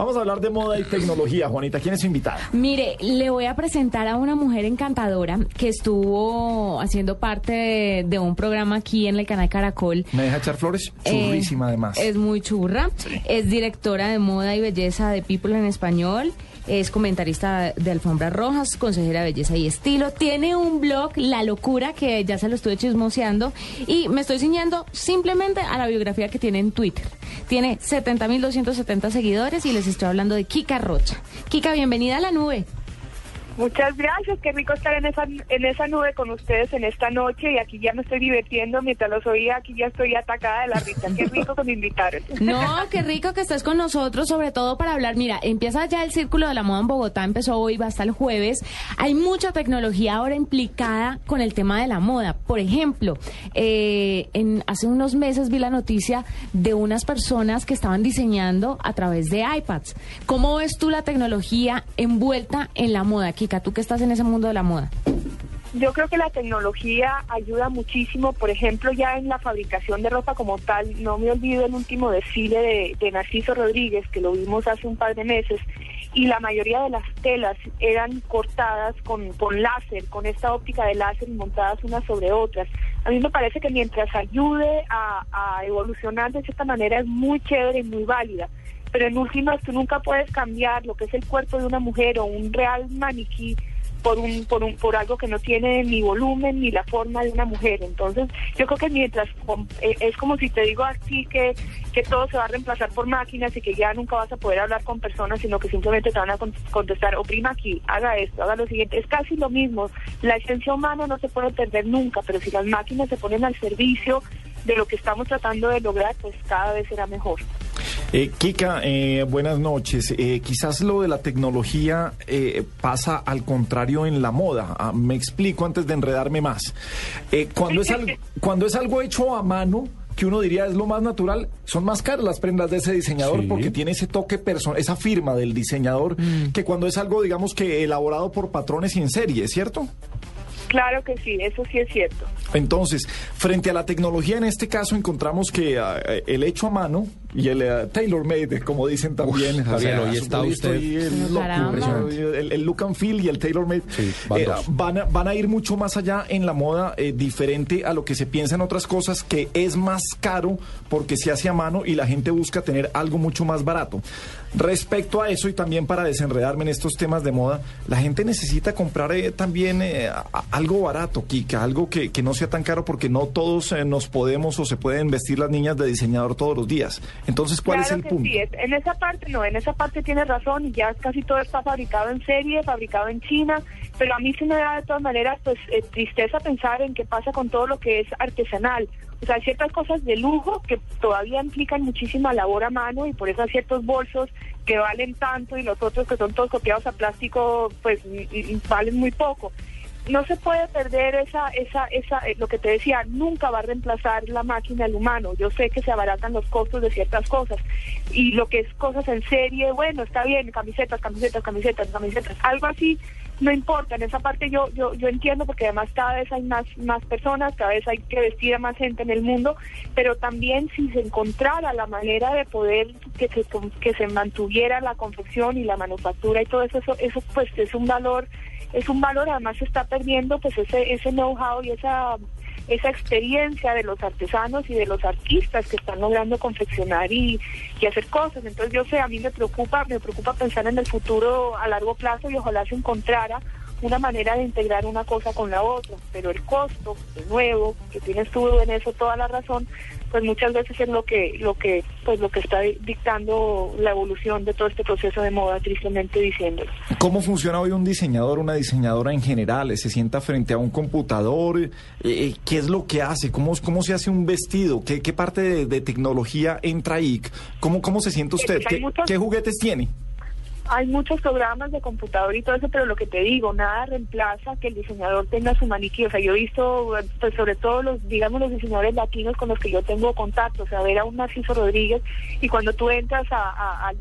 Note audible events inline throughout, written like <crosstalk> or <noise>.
Vamos a hablar de moda y tecnología, Juanita. ¿Quién es su invitada? Mire, le voy a presentar a una mujer encantadora que estuvo haciendo parte de, un programa aquí en el canal Caracol. ¿Me deja echar flores? Eh, Churrísima, además. Es muy churra. Es directora de moda y belleza de People en Español es comentarista de Alfombras Rojas, consejera de belleza y estilo. Tiene un blog, La Locura, que ya se lo estuve chismoseando. Y me estoy ciñendo simplemente a la biografía que tiene en Twitter. Tiene 70.270 seguidores y les estoy hablando de Kika Rocha. Kika, bienvenida a la nube. Muchas gracias, qué rico estar en esa, en esa nube con ustedes en esta noche y aquí ya me estoy divirtiendo mientras los oía, aquí ya estoy atacada de la risa, qué rico que me. <laughs> No, qué rico que estés con nosotros, sobre todo para hablar, mira, empieza ya el Círculo de la Moda en Bogotá, empezó hoy, va hasta el jueves, hay mucha tecnología ahora implicada con el tema de la moda, por ejemplo, eh, en, hace unos meses vi la noticia de unas personas que estaban diseñando a través de iPads, ¿cómo ves tú la tecnología envuelta en la moda? Tú que estás en ese mundo de la moda. Yo creo que la tecnología ayuda muchísimo, por ejemplo, ya en la fabricación de ropa como tal. No me olvido el último desfile de, Narciso Rodríguez, que lo vimos hace un par de meses, y la mayoría de las telas eran cortadas con, con láser, con esta óptica de láser montadas unas sobre otras. A mí me parece que mientras ayude a, a evolucionar de cierta manera es muy chévere y muy válida pero en últimas tú nunca puedes cambiar lo que es el cuerpo de una mujer o un real maniquí por un por un por algo que no tiene ni volumen ni la forma de una mujer. Entonces yo creo que mientras eh, es como si te digo así que que todo se va a reemplazar por máquinas y que ya nunca vas a poder hablar con personas sino que simplemente te van a contestar oprima aquí haga esto haga lo siguiente es casi lo mismo. La esencia humana no se puede perder nunca pero si las máquinas se ponen al servicio de lo que estamos tratando de lograr pues cada vez será mejor eh, Kika, eh, buenas noches. Eh, quizás lo de la tecnología eh, pasa al contrario en la moda. Ah, me explico antes de enredarme más. cuando, es algo, <laughs> cuando es algo hecho a mano, que uno diría es lo más natural, son más caras las prendas de ese diseñador porque tiene ese toque personal, esa firma del diseñador, mm. que cuando es algo, digamos que elaborado por patrones y en serie, ¿cierto? Claro que sí, eso sí es cierto. Entonces, frente a la tecnología, en este caso encontramos que ah, el hecho a mano y el uh, tailor made, como dicen también. Javier, está usted. El, look and feel y el tailor made eh, van, a, van, a, ir mucho más allá en la moda, eh, diferente a lo que se piensa en otras cosas, que es más caro porque se hace a mano y la gente busca tener algo mucho más barato. Respecto a eso y también para desenredarme en estos temas de moda, la gente necesita comprar eh, también algo barato, Kika, algo que, que, no sea tan caro porque no todos nos podemos o se pueden vestir las niñas de diseñador todos los días. Entonces, ¿cuál es el punto? Sí, en esa parte no, en esa parte tiene razón y ya casi todo está fabricado en serie, fabricado en China, pero a mí se me da de todas maneras pues eh, tristeza pensar en qué pasa con todo lo que es artesanal. O sea, hay ciertas cosas de lujo que todavía implican muchísima labor a mano y por eso hay ciertos bolsos que valen tanto y los otros que son todos copiados a plástico pues valen muy poco no se puede perder esa, esa, esa, eh, lo que te decía, nunca va a reemplazar la máquina al humano. Yo sé que se abaratan los costos de ciertas cosas y lo que es cosas en serie, bueno, está bien, camisetas, camisetas, camisetas, camisetas, algo así, no importa. En esa parte yo, yo, yo entiendo porque además cada vez hay más, más personas, cada vez hay que vestir a más gente en el mundo, pero también si se encontrara la manera de poder que se, que se mantuviera la confección y la manufactura y todo eso, eso, eso pues es un valor es un valor, además se está perdiendo pues ese, ese know-how y esa, esa experiencia de los artesanos y de los artistas que están logrando confeccionar y, y hacer cosas. Entonces yo sé, a mí me preocupa, me preocupa pensar en el futuro a largo plazo y ojalá se encontrara una manera de integrar una cosa con la otra, pero el costo, de nuevo, que tienes tú en eso toda la razón, pues muchas veces es lo que lo que pues lo que está dictando la evolución de todo este proceso de moda tristemente diciéndolo. ¿Cómo funciona hoy un diseñador, una diseñadora en general? ¿Se sienta frente a un computador? Eh, eh, ¿Qué es lo que hace? ¿Cómo, cómo se hace un vestido? ¿Qué, qué parte de, tecnología entra ahí? ¿Cómo, cómo se siente usted? ¿Qué juguetes tiene? Hay muchos programas de computador y todo eso, pero lo que te digo, nada reemplaza que el diseñador tenga su maniquí. O sea, yo he visto, pues sobre todo los, digamos, los diseñadores latinos con los que yo tengo contacto, o sea, ver a un Narciso Rodríguez y cuando tú entras a,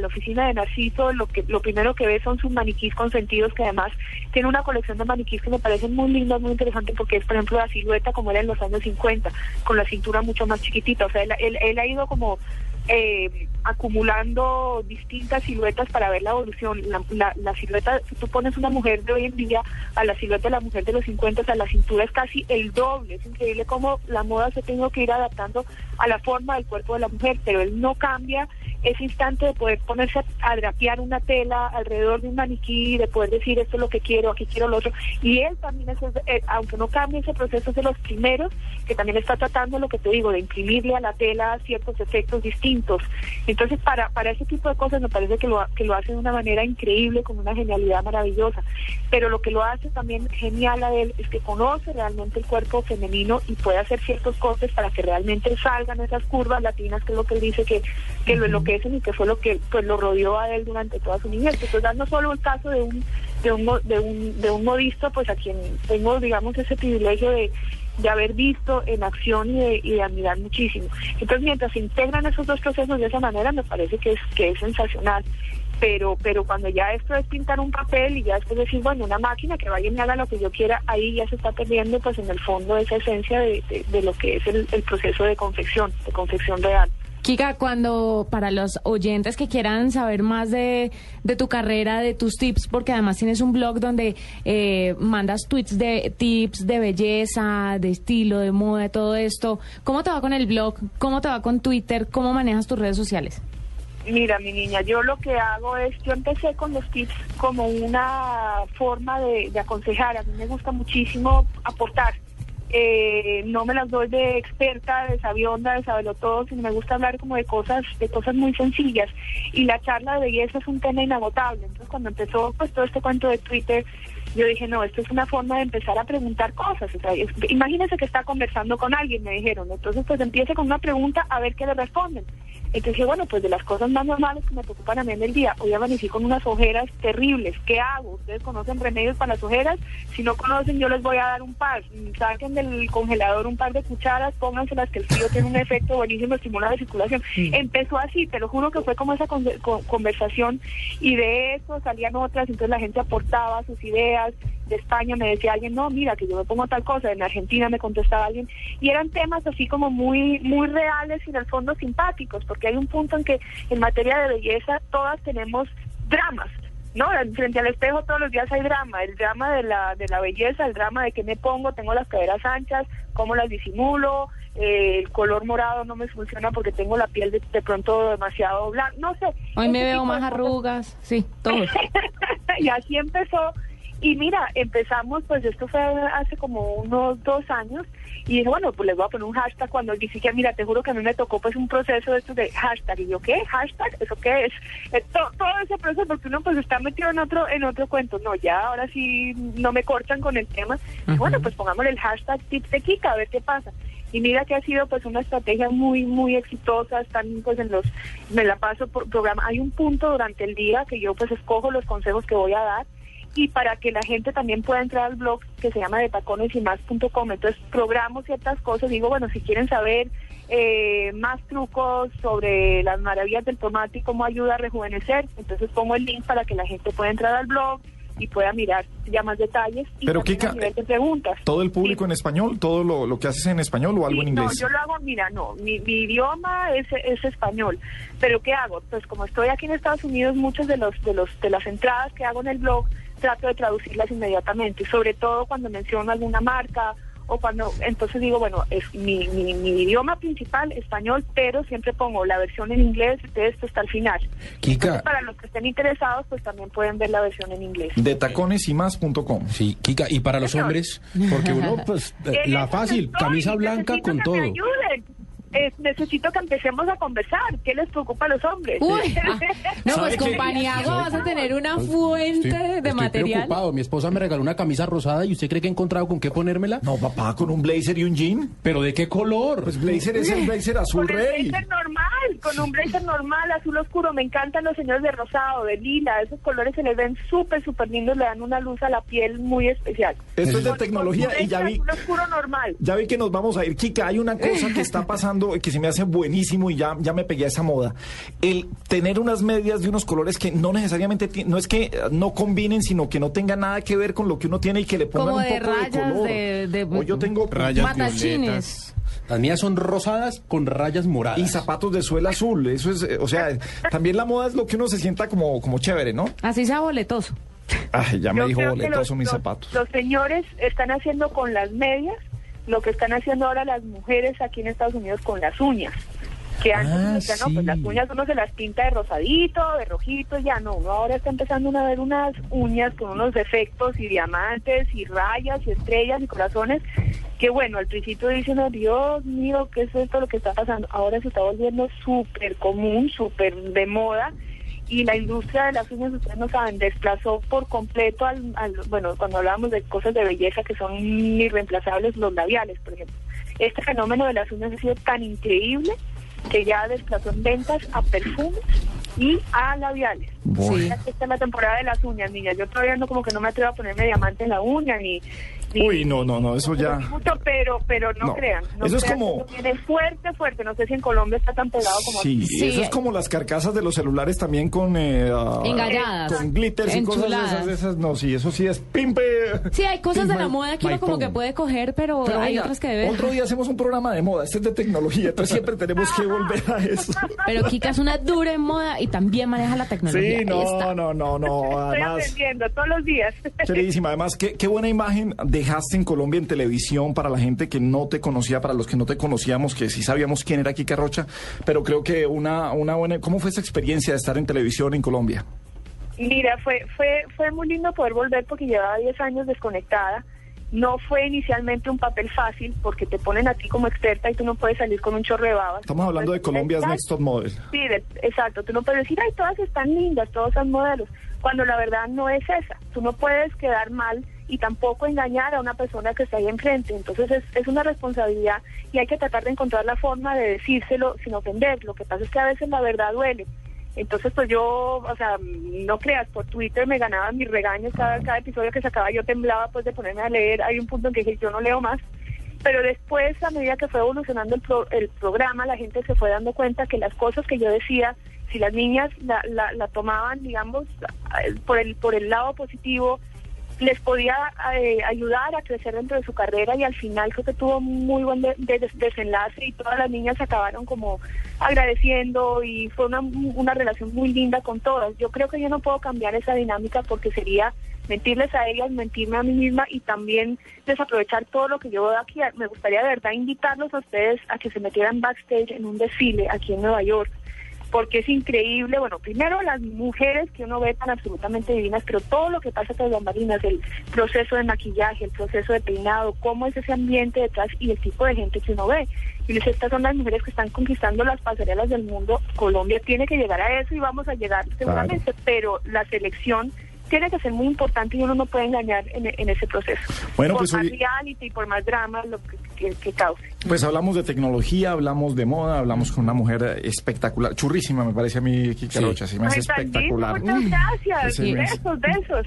la oficina de Narciso, lo que lo primero que ves son sus maniquís consentidos, que además tiene una colección de maniquís que me parecen muy lindas, muy interesantes, porque es, por ejemplo, la silueta como era en los años 50, con la cintura mucho más chiquitita. O sea, él, él ha ido como eh, acumulando distintas siluetas para ver la evolución. La, silueta, si tú pones una mujer de hoy en día a la silueta de la mujer de los 50, a la cintura es casi el doble. Es increíble cómo la moda se tiene que ir adaptando a la forma del cuerpo de la mujer, pero él no cambia ese instante de poder ponerse a, drapear una tela alrededor de un maniquí, de poder decir esto es lo que quiero, aquí quiero lo otro. Y él también, es, eh, aunque no cambie ese proceso, es de los primeros que también está tratando lo que te digo, de imprimirle a la tela ciertos efectos distintos. Entonces, para, para ese tipo de cosas me parece que lo, que lo hace de una manera increíble, con una genialidad maravillosa. Pero lo que lo hace también genial a él es que conoce realmente el cuerpo femenino y puede hacer ciertos cortes para que realmente salgan esas curvas latinas, que es lo que él dice que, que lo, lo que y que fue lo que pues lo rodeó a él durante toda su niñez. Entonces, no solo el caso de un, de un, de un, de un modista, pues a quien tengo, digamos, ese privilegio de, de haber visto en acción y de, y de, admirar muchísimo. Entonces, mientras se integran esos dos procesos de esa manera, me parece que es, que es sensacional. Pero, pero cuando ya esto es pintar un papel y ya después decir, bueno, una máquina que vaya y me haga lo que yo quiera, ahí ya se está perdiendo, pues en el fondo, esa esencia de, de, lo que es el, el proceso de confección, de confección real. Kika, cuando para los oyentes que quieran saber más de, tu carrera, de tus tips, porque además tienes un blog donde eh, mandas tweets de tips de belleza, de estilo, de moda, de todo esto, ¿cómo te va con el blog? ¿Cómo te va con Twitter? ¿Cómo manejas tus redes sociales? Mira, mi niña, yo lo que hago es, yo empecé con los tips como una forma de, de aconsejar. A mí me gusta muchísimo aportar eh, no me las doy de experta, de sabionda, de saberlo todo, sino me gusta hablar como de cosas, de cosas muy sencillas. Y la charla de belleza es un tema inagotable. Entonces cuando empezó pues todo este cuento de Twitter, yo dije, no, esto es una forma de empezar a preguntar cosas. O sea, imagínense que está conversando con alguien, me dijeron. Entonces, pues empiece con una pregunta a ver qué le responden. Entonces dije, bueno, pues de las cosas más normales que me preocupan a mí en el día, hoy amanecí con unas ojeras terribles. ¿Qué hago? ¿Ustedes conocen remedios para las ojeras? Si no conocen, yo les voy a dar un par. Saquen del congelador un par de cucharas, pónganselas que el frío tiene un efecto buenísimo, estimula la circulación. Empezó así, te lo juro que fue como esa conversación y de eso salían otras, entonces la gente aportaba sus ideas. De España me decía alguien, no, mira, que yo me pongo tal cosa. En Argentina me contestaba alguien. Y eran temas así como muy, muy reales y en el fondo simpáticos, porque hay un punto en que en materia de belleza todas tenemos dramas. ¿no? Frente al espejo todos los días hay drama, el drama de la, de la belleza, el drama de que me pongo, tengo las caderas anchas, cómo las disimulo, eh, el color morado no me funciona porque tengo la piel de, de pronto demasiado blanca, no sé. Hoy me veo más arrugas, sí, todo. <laughs> y así empezó y mira, empezamos, pues esto fue hace como unos dos años, y dije, bueno, pues les voy a poner un hashtag cuando dije que, mira, te juro que a mí me tocó pues un proceso de esto de hashtag. Y yo, ¿qué? ¿Hashtag? ¿Eso qué es? Eh, todo, ese proceso, porque uno pues está metido en otro en otro cuento. No, ya ahora sí no me cortan con el tema. Bueno, pues pongámosle el hashtag tips de Kika, a ver qué pasa. Y mira que ha sido pues una estrategia muy, muy exitosa. Están pues en los, me la paso por programa. Hay un punto durante el día que yo pues escojo los consejos que voy a dar y para que la gente también pueda entrar al blog que se llama de tacones y más.com. Entonces programo ciertas cosas, digo, bueno, si quieren saber eh, más trucos sobre las maravillas del tomate y cómo ayuda a rejuvenecer, entonces pongo el link para que la gente pueda entrar al blog y pueda mirar ya más detalles y Pero Kika, preguntas. ¿Todo el público en español? ¿Todo lo, lo, que haces en español o algo en inglés? No, yo lo hago, mira, no, mi, idioma es, es, español. Pero ¿qué hago? Pues como estoy aquí en Estados Unidos, muchas de los de los de las entradas que hago en el blog trato de traducirlas inmediatamente, sobre todo cuando menciono alguna marca o cuando entonces digo, bueno, es mi, mi, idioma principal, español, pero siempre pongo la versión en inglés de esto hasta el final. Kika. para los que estén interesados, pues también pueden ver la versión en inglés. De tacones y más.com. Sí, Kika, y para los hombres, <laughs> porque uno, pues, la fácil, camisa blanca con todo necesito que empecemos a conversar. ¿Qué les preocupa a los hombres? no, pues compañía vas a tener una fuente de estoy material. preocupado. Mi esposa me regaló una camisa rosada y ¿usted cree que he encontrado con qué ponérmela? No, papá, con un blazer y un jean. ¿Pero de qué color? Pues blazer es el blazer azul con rey. blazer normal, con un blazer normal, azul oscuro. Me encantan los señores de rosado, de lila. Esos colores se les ven súper, súper lindos. Le dan una luz a la piel muy especial. Esto es de tecnología y ya vi... Azul oscuro normal. Ya vi que nos vamos a ir. Kika, hay una cosa que está pasando que se me hace buenísimo y ya, ya me pegué a esa moda. El tener unas medias de unos colores que no necesariamente, no es que no combinen, sino que no tengan nada que ver con lo que uno tiene y que le pongan un poco de color. De, o yo tengo rayas matachines. Las mías son rosadas con rayas moradas. Y zapatos de suela azul. Eso es, eh, o sea, también la moda es lo que uno se sienta como, como chévere, ¿no? Así sea boletoso. Ay, ya me dijo boletoso mis zapatos. Los señores están haciendo con las medias lo que están haciendo ahora las mujeres aquí en Estados Unidos con las uñas que antes ah, no, pues las uñas uno se las pinta de rosadito, de rojito, ya no, uno ahora está empezando a ver unas uñas con unos efectos y diamantes y rayas y estrellas y corazones, que bueno, al principio dicen, Dios mío, ¿qué es esto lo que está pasando? Ahora se está volviendo súper común, súper de moda y la industria de las uñas, ustedes no saben, desplazó por completo al, al, bueno, cuando hablábamos de cosas de belleza que son irreemplazables, los labiales, por ejemplo. Este fenómeno de las uñas ha sido tan increíble que ya desplazó en ventas a perfumes y a labiales. Sí. Esta es la temporada de las uñas, niñas. Yo todavía no como que no me atrevo a ponerme diamante en la uña ni Uy, no, no, no, eso ya. pero, pero no, crean. eso es como. Viene fuerte, fuerte. No sé si en Colombia está tan pegado como. Sí, sí eso es como las carcasas de los celulares también con. Eh, uh, Engalladas. Con glitters y cosas esas, esas. No, sí, eso sí es pimpe. Sí, hay cosas de la moda que uno como que puede coger, pero, hay otras que debe. Otro día hacemos un programa de moda. Este es de tecnología, entonces siempre <laughs> tenemos que volver a eso. Pero Kika es una dura en moda y también maneja la tecnología. Sí, no, no, no, no. Además, Estoy aprendiendo todos los días. Queridísima, además, qué, qué buena imagen dejaste en Colombia televisión para la gente que no te conocía, para los que no te conocíamos, que sí sabíamos quién era Kika Rocha, pero creo que una, una buena... ¿Cómo fue esa experiencia de estar en televisión en Colombia? Mira, fue, fue, fue muy lindo poder volver porque llevaba 10 años desconectada. No fue inicialmente un papel fácil porque te ponen a ti como experta y tú no puedes salir con un chorro de babas. Estamos hablando de Colombia's Next Top Model. Sí, exacto. Tú no puedes decir, ay, todas están lindas, todos son modelos, cuando la verdad no es esa. Tú no puedes quedar mal y tampoco engañar a una persona que está ahí enfrente. Entonces es, es una responsabilidad y hay que tratar de encontrar la forma de decírselo sin ofender. Lo que pasa es que a veces la verdad duele. Entonces, pues yo, o sea, no creas, por Twitter me ganaba mis regaños cada, cada episodio que sacaba, yo temblaba pues de ponerme a leer. Hay un punto en que dije, yo no leo más. Pero después, a medida que fue evolucionando el, el programa, la gente se fue dando cuenta que las cosas que yo decía, si las niñas la, la, la tomaban, digamos, por el, por el lado positivo, les podía eh, ayudar a crecer dentro de su carrera y al final creo que tuvo muy buen desenlace y todas las niñas acabaron como agradeciendo y fue una, una relación muy linda con todas. Yo creo que yo no puedo cambiar esa dinámica porque sería mentirles a ellas, mentirme a mí misma y también desaprovechar todo lo que yo veo aquí. Me gustaría de verdad invitarlos a ustedes a que se metieran backstage en un desfile aquí en Nueva York porque es increíble, bueno, primero las mujeres que uno ve tan absolutamente divinas, pero todo lo que pasa tras las marinas, el proceso de maquillaje, el proceso de peinado, cómo es ese ambiente detrás y el tipo de gente que uno ve. Y estas son las mujeres que están conquistando las pasarelas del mundo. Colombia tiene que llegar a eso y vamos a llegar seguramente, pero la selección tiene que ser muy importante y uno no puede engañar en, ese proceso. Bueno, por pues más reality y por más drama lo que, que, cause. Pues hablamos de tecnología, hablamos de moda, hablamos con una mujer espectacular, churrísima me parece a mí, Kika Rocha, sí me hace espectacular. Muchas gracias, besos, besos.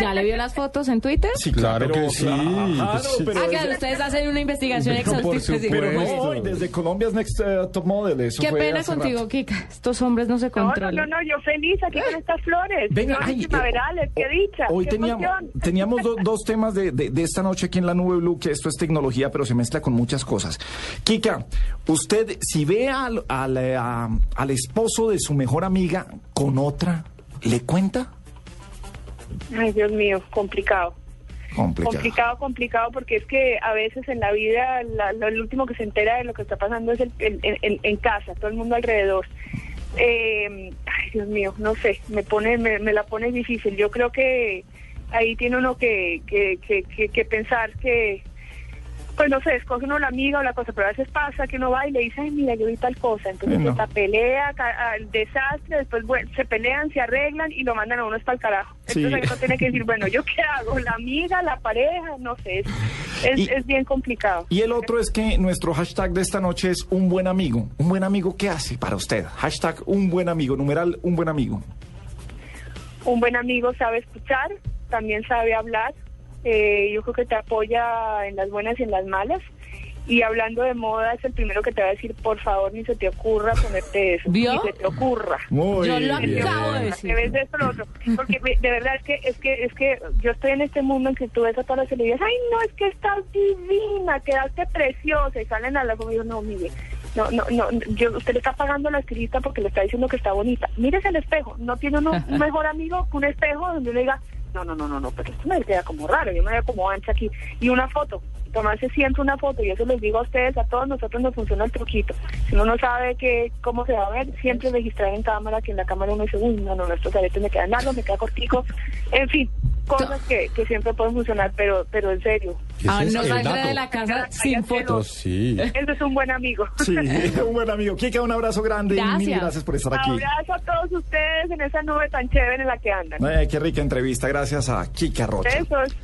¿Ya le vio las fotos en Twitter? Sí, claro que sí. ah, que ustedes hacen una investigación exhaustiva. Pero no, desde Colombia's Next uh, Top Model, eso Qué pena contigo, Kika, estos hombres no se controlan. No, no, no, yo feliz aquí con estas flores. Venga, ay, qué dicha. Hoy teníamos, teníamos dos temas de, de, esta noche aquí en la Nube Blue, que esto es tecnología, pero se mezcla con muchas cosas. Kika, usted, si ve al, al, al esposo de su mejor amiga con otra, ¿le cuenta? Ay, Dios mío, complicado. Complicado. complicado, complicado, porque es que a veces en la vida lo, último que se entera de lo que está pasando es el, en casa, todo el mundo alrededor. Eh, ay, Dios mío, no sé, me pone, me, la pone difícil. Yo creo que ahí tiene uno que, que, que, que, pensar que, pues no sé, escoge uno la amiga o la cosa, pero a veces pasa que uno va y le dice, ay, mira, yo vi tal cosa. Entonces esta pelea, el desastre, después bueno, se pelean, se arreglan y lo mandan a uno hasta el carajo. Entonces uno tiene que decir, bueno, ¿yo qué hago? ¿La amiga, la pareja? No sé, es, es, bien complicado. Y el otro es que nuestro hashtag de esta noche es un buen amigo. ¿Un buen amigo qué hace para usted? Hashtag un buen amigo, numeral un buen amigo. Un buen amigo sabe escuchar, también sabe hablar, eh, yo creo que te apoya en las buenas y en las malas Y hablando de moda, es el primero que te va a decir, por favor, ni se te ocurra ponerte eso. Ni se te ocurra. yo lo acabo de decir. Porque de verdad es que, es que, es que yo estoy en este mundo en que tú ves a todas las celebridades, ay, no, es que estás divina, quedaste preciosa, y salen a la y yo, no, mire, no, no, no, yo, usted le está pagando a la estilista porque le está diciendo que está bonita. Mírese el espejo, no tiene uno, un mejor amigo que un espejo donde le diga, no, no, no, no, no, pero esto me queda como raro, yo me veo como ancha aquí. Y una foto, tomarse siempre una foto, y eso les digo a ustedes, a todos nosotros nos funciona el truquito. Si uno no sabe que, cómo se va a ver, siempre registrar en cámara, que en la cámara uno dice, uy, no, no, estos aretes me quedan largos, me queda cortico, en fin, cosas que, que siempre pueden funcionar, pero, pero en serio. Ah, no salga de la casa sin fotos. Sí. Él es un buen amigo. Sí, <laughs> un buen amigo. Kika, un abrazo grande y mil gracias por estar aquí. Un abrazo a todos ustedes en esa nube tan chévere en la que andan. qué rica entrevista. Gracias a Kika Rocha. Besos.